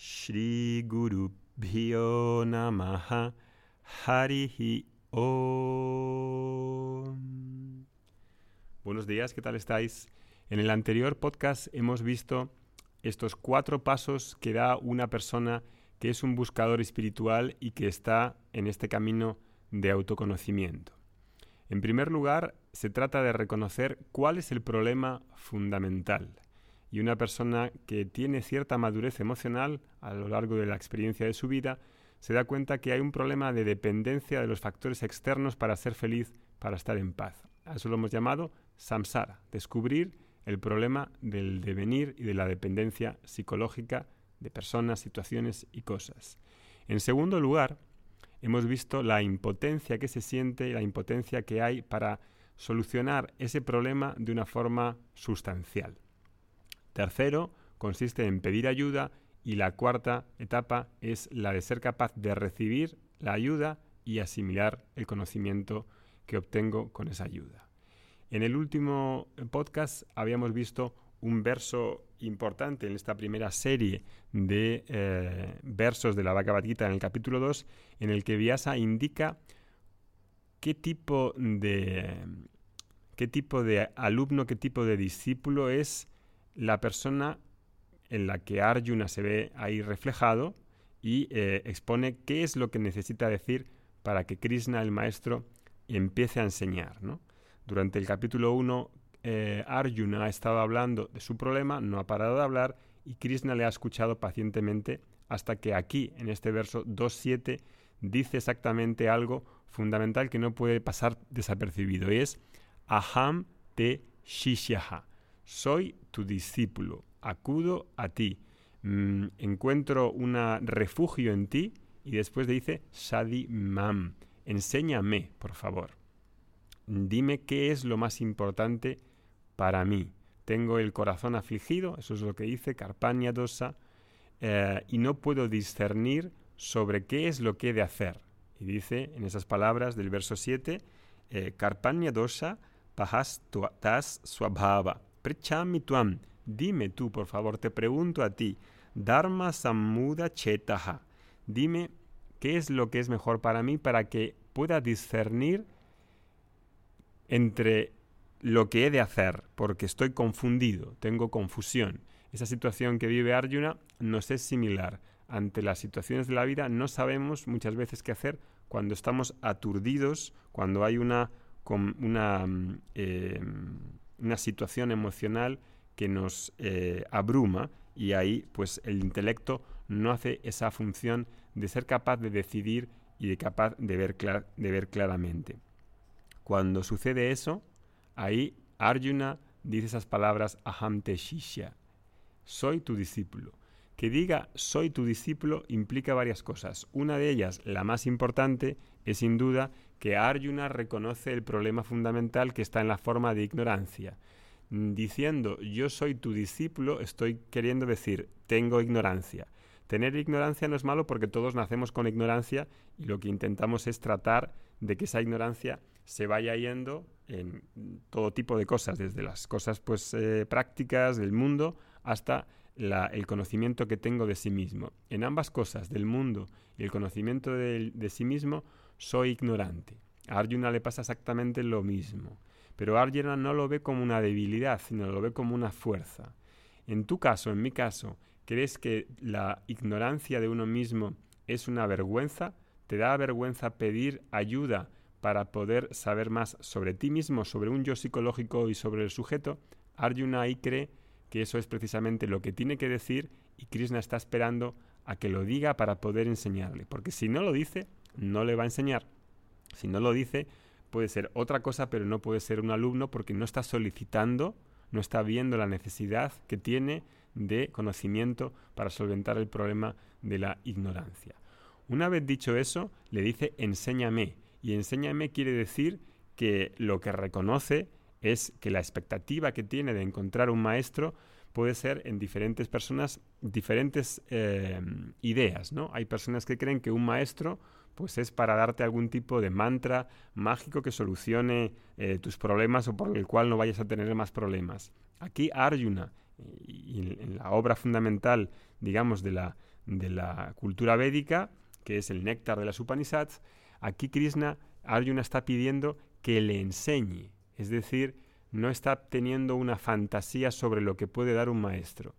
Shri Guru Bhyo Namaha Harihi Om. Buenos días, ¿qué tal estáis? En el anterior podcast hemos visto estos cuatro pasos que da una persona que es un buscador espiritual y que está en este camino de autoconocimiento. En primer lugar, se trata de reconocer cuál es el problema fundamental. Y una persona que tiene cierta madurez emocional a lo largo de la experiencia de su vida se da cuenta que hay un problema de dependencia de los factores externos para ser feliz, para estar en paz. A eso lo hemos llamado samsara, descubrir el problema del devenir y de la dependencia psicológica de personas, situaciones y cosas. En segundo lugar, hemos visto la impotencia que se siente, la impotencia que hay para solucionar ese problema de una forma sustancial. Tercero, consiste en pedir ayuda y la cuarta etapa es la de ser capaz de recibir la ayuda y asimilar el conocimiento que obtengo con esa ayuda. En el último podcast habíamos visto un verso importante en esta primera serie de eh, versos de la Bhagavad Gita en el capítulo 2, en el que Vyasa indica qué tipo de qué tipo de alumno, qué tipo de discípulo es la persona en la que Arjuna se ve ahí reflejado y eh, expone qué es lo que necesita decir para que Krishna, el maestro, empiece a enseñar. Durante el capítulo 1 eh, Arjuna ha estado hablando de su problema, no ha parado de hablar y Krishna le ha escuchado pacientemente hasta que aquí, en este verso 2.7, dice exactamente algo fundamental que no puede pasar desapercibido y es Aham te shishyaha. Soy tu discípulo, acudo a ti, mm, encuentro un refugio en ti y después dice Shadi mam. Enséñame, por favor. Dime qué es lo más importante para mí. Tengo el corazón afligido, eso es lo que dice Carpaña Dosa, eh, y no puedo discernir sobre qué es lo que he de hacer. Y dice en esas palabras del verso 7, eh, Carpaña Dosa pahas tas swabhava. Prichami tuam. Dime tú, por favor, te pregunto a ti, Dharma Samuda Chetaha. Dime qué es lo que es mejor para mí para que pueda discernir entre lo que he de hacer, porque estoy confundido, tengo confusión. Esa situación que vive Arjuna nos es similar. Ante las situaciones de la vida no sabemos muchas veces qué hacer cuando estamos aturdidos, cuando hay una, una, mm, eh, una situación emocional que nos eh, abruma y ahí pues el intelecto no hace esa función de ser capaz de decidir y de capaz de ver, de ver claramente. Cuando sucede eso, Ahí Arjuna dice esas palabras Aham te shishya. Soy tu discípulo. Que diga soy tu discípulo implica varias cosas. Una de ellas, la más importante, es sin duda que Arjuna reconoce el problema fundamental que está en la forma de ignorancia. Diciendo yo soy tu discípulo, estoy queriendo decir tengo ignorancia. Tener ignorancia no es malo porque todos nacemos con ignorancia y lo que intentamos es tratar de que esa ignorancia se vaya yendo en todo tipo de cosas, desde las cosas pues eh, prácticas del mundo hasta el conocimiento que tengo de sí mismo. En ambas cosas, del mundo y el conocimiento de, sí mismo, soy ignorante. A Arjuna le pasa exactamente lo mismo. Pero Arjuna no lo ve como una debilidad, sino lo ve como una fuerza. En tu caso, en mi caso, ¿crees que la ignorancia de uno mismo es una vergüenza? ¿Te da vergüenza pedir ayuda para poder saber más sobre ti mismo, sobre un yo psicológico y sobre el sujeto, Arjuna ahí cree que eso es precisamente lo que tiene que decir y Krishna está esperando a que lo diga para poder enseñarle. Porque si no lo dice, no le va a enseñar. Si no lo dice, puede ser otra cosa, pero no puede ser un alumno porque no está solicitando, no está viendo la necesidad que tiene de conocimiento para solventar el problema de la ignorancia. Una vez dicho eso, le dice enséñame y enséñame quiere decir que lo que reconoce es que la expectativa que tiene de encontrar un maestro puede ser en diferentes personas diferentes eh, ideas, ¿no? Hay personas que creen que un maestro pues es para darte algún tipo de mantra mágico que solucione eh, tus problemas o por el cual no vayas a tener más problemas. Aquí Arjuna, en la obra fundamental, digamos, de la, de la cultura védica, que es el néctar de las Upanishads, aquí Krishna, Arjuna está pidiendo que le enseñe, es decir, no está teniendo una fantasía sobre lo que puede dar un maestro.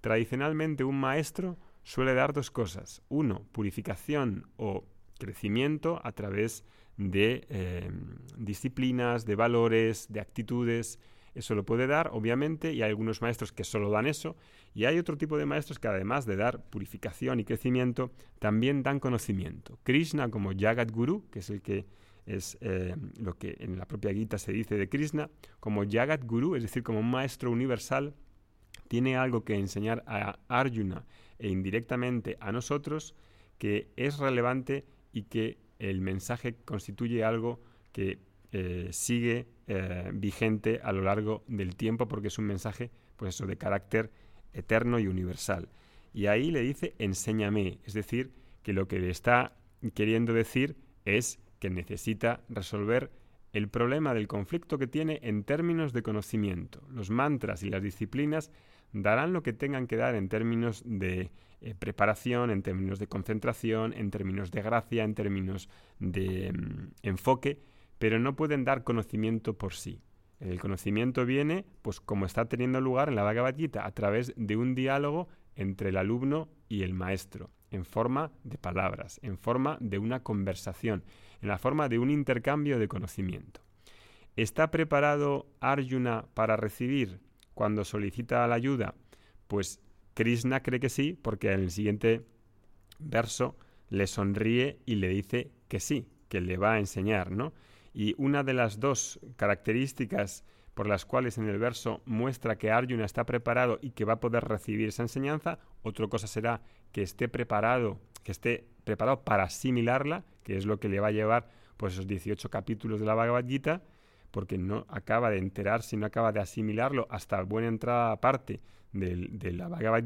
Tradicionalmente un maestro suele dar dos cosas. Uno, purificación o crecimiento a través de eh, disciplinas, de valores, de actitudes. Eso lo puede dar, obviamente, y hay algunos maestros que solo dan eso, y hay otro tipo de maestros que además de dar purificación y crecimiento, también dan conocimiento. Krishna como Jagat Guru, que es el que es eh, lo que en la propia Gita se dice de Krishna, como Jagat Guru, es decir, como un maestro universal, tiene algo que enseñar a Arjuna e indirectamente a nosotros que es relevante y que el mensaje constituye algo que eh, sigue eh, vigente a lo largo del tiempo porque es un mensaje pues de carácter eterno y universal. Y ahí le dice enséñame, es decir, que lo que le está queriendo decir es que necesita resolver el problema del conflicto que tiene en términos de conocimiento. Los mantras y las disciplinas darán lo que tengan que dar en términos de eh, preparación, en términos de concentración, en términos de gracia, en términos de mm, enfoque, pero no pueden dar conocimiento por sí. El conocimiento viene, pues como está teniendo lugar en la Bhagavad a través de un diálogo entre el alumno y el maestro, en forma de palabras, en forma de una conversación, en la forma de un intercambio de conocimiento. ¿Está preparado Arjuna para recibir cuando solicita la ayuda? Pues Krishna cree que sí, porque en el siguiente verso le sonríe y le dice que sí, que le va a enseñar, ¿no? Y una de las dos características por las cuales en el verso muestra que Arjuna está preparado y que va a poder recibir esa enseñanza, otra cosa será que esté preparado, que esté preparado para asimilarla, que es lo que le va a llevar pues esos 18 capítulos de la Bhagavad porque no acaba de enterarse, no acaba de asimilarlo hasta buena entrada aparte de, la Bhagavad.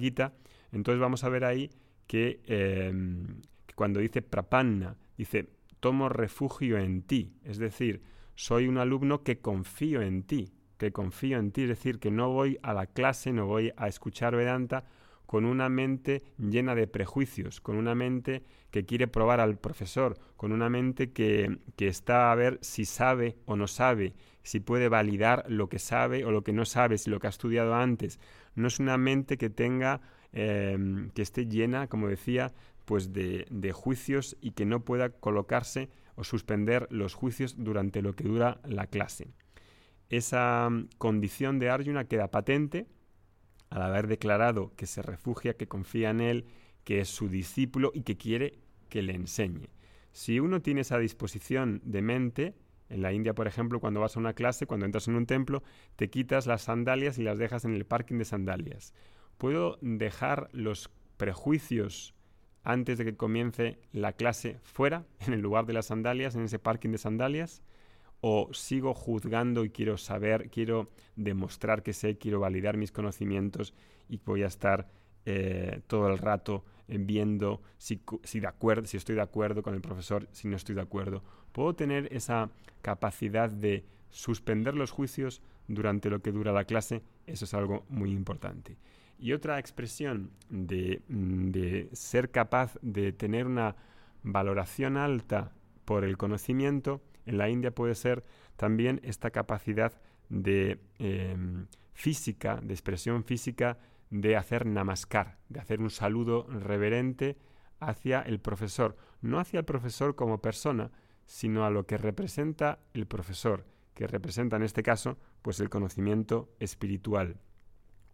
Entonces vamos a ver ahí que, em, que cuando dice prapanna, dice tomo refugio en ti, es decir, soy un alumno que confío en ti, que confío en ti, es decir, que no voy a la clase, no voy a escuchar Vedanta con una mente llena de prejuicios, con una mente que quiere probar al profesor, con una mente que, está a ver si sabe o no sabe, si puede validar lo que sabe o lo que no sabe, si lo que ha estudiado antes. No es una mente que tenga, em, que esté llena, como decía, pues de, de juicios y que no pueda colocarse o suspender los juicios durante lo que dura la clase. Esa condición de Arjuna queda patente al haber declarado que se refugia, que confía en él, que es su discípulo y que quiere que le enseñe. Si uno tiene esa disposición de mente, en la India, por ejemplo, cuando vas a una clase, cuando entras en un templo, te quitas las sandalias y las dejas en el parking de sandalias. ¿Puedo dejar los prejuicios antes de que comience la clase fuera, en el lugar de las sandalias, en ese parking de sandalias? O sigo juzgando y quiero saber, quiero demostrar que sé, quiero validar mis conocimientos y voy a estar eh, todo el rato eh, viendo si, si, de acuerdo, si estoy de acuerdo con el profesor, si no estoy de acuerdo. Puedo tener esa capacidad de suspender los juicios durante lo que dura la clase, eso es algo muy importante. Y otra expresión de, mm, de ser capaz de tener una valoración alta por el conocimiento en la India puede ser también esta capacidad de em, física, de expresión física, de hacer namaskar, de hacer un saludo reverente hacia el profesor, no hacia el profesor como persona, sino a lo que representa el profesor, que representa en este caso pues el conocimiento espiritual.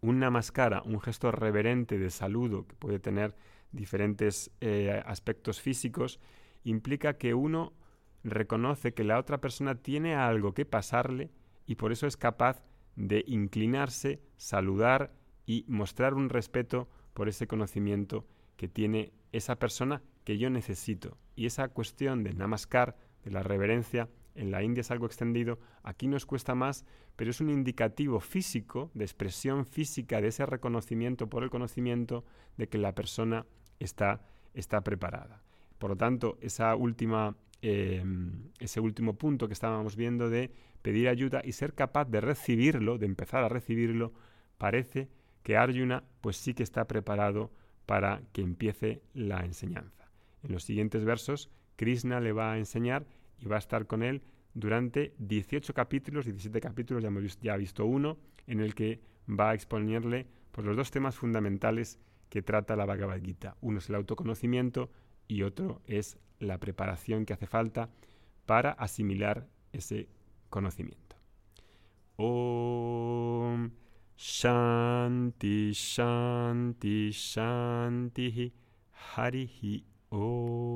Un namaskara, un gesto reverente de saludo que puede tener diferentes eh, aspectos físicos, implica que uno reconoce que la otra persona tiene algo que pasarle y por eso es capaz de inclinarse, saludar y mostrar un respeto por ese conocimiento que tiene esa persona que yo necesito. Y esa cuestión de namaskar, de la reverencia, en la India es algo extendido, aquí nos cuesta más, pero es un indicativo físico, de expresión física de ese reconocimiento por el conocimiento de que la persona está, está preparada. Por lo tanto, esa última Em, ese último punto que estábamos viendo de pedir ayuda y ser capaz de recibirlo, de empezar a recibirlo, parece que Arjuna pues sí que está preparado para que empiece la enseñanza. En los siguientes versos, Krishna le va a enseñar y va a estar con él durante 18 capítulos, 17 capítulos, ya hemos ya visto uno, en el que va a exponerle pues, los dos temas fundamentales que trata la Bhagavad Gita. Uno es el autoconocimiento y otro es la preparación que hace falta para asimilar ese conocimiento. Om Shanti Shanti Shanti Om